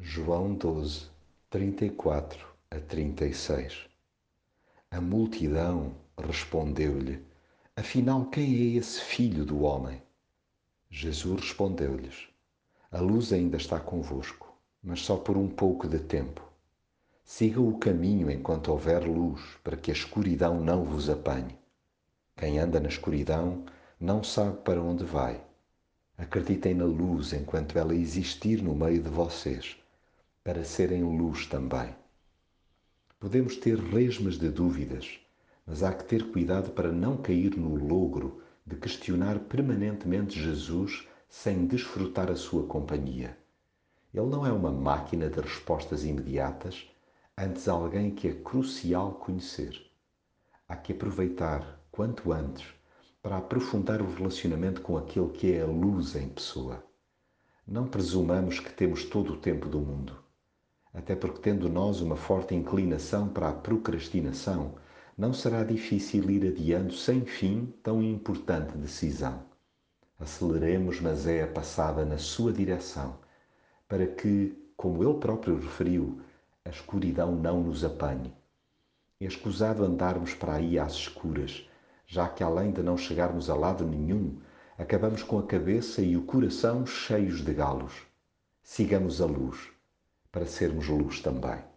João 12, 34 a 36 A multidão respondeu-lhe: Afinal, quem é esse filho do homem? Jesus respondeu-lhes: A luz ainda está convosco, mas só por um pouco de tempo. Siga o caminho enquanto houver luz, para que a escuridão não vos apanhe. Quem anda na escuridão não sabe para onde vai. Acreditem na luz enquanto ela existir no meio de vocês, para serem luz também. Podemos ter resmas de dúvidas, mas há que ter cuidado para não cair no logro de questionar permanentemente Jesus sem desfrutar a sua companhia. Ele não é uma máquina de respostas imediatas, antes alguém que é crucial conhecer. Há que aproveitar, quanto antes, para aprofundar o relacionamento com aquele que é a luz em pessoa. Não presumamos que temos todo o tempo do mundo. Até porque, tendo nós uma forte inclinação para a procrastinação, não será difícil ir adiando sem fim tão importante decisão. Aceleremos, mas é a passada na sua direção, para que, como ele próprio referiu, a escuridão não nos apanhe. É escusado andarmos para aí às escuras, já que além de não chegarmos a lado nenhum, acabamos com a cabeça e o coração cheios de galos. Sigamos a luz, para sermos luz também.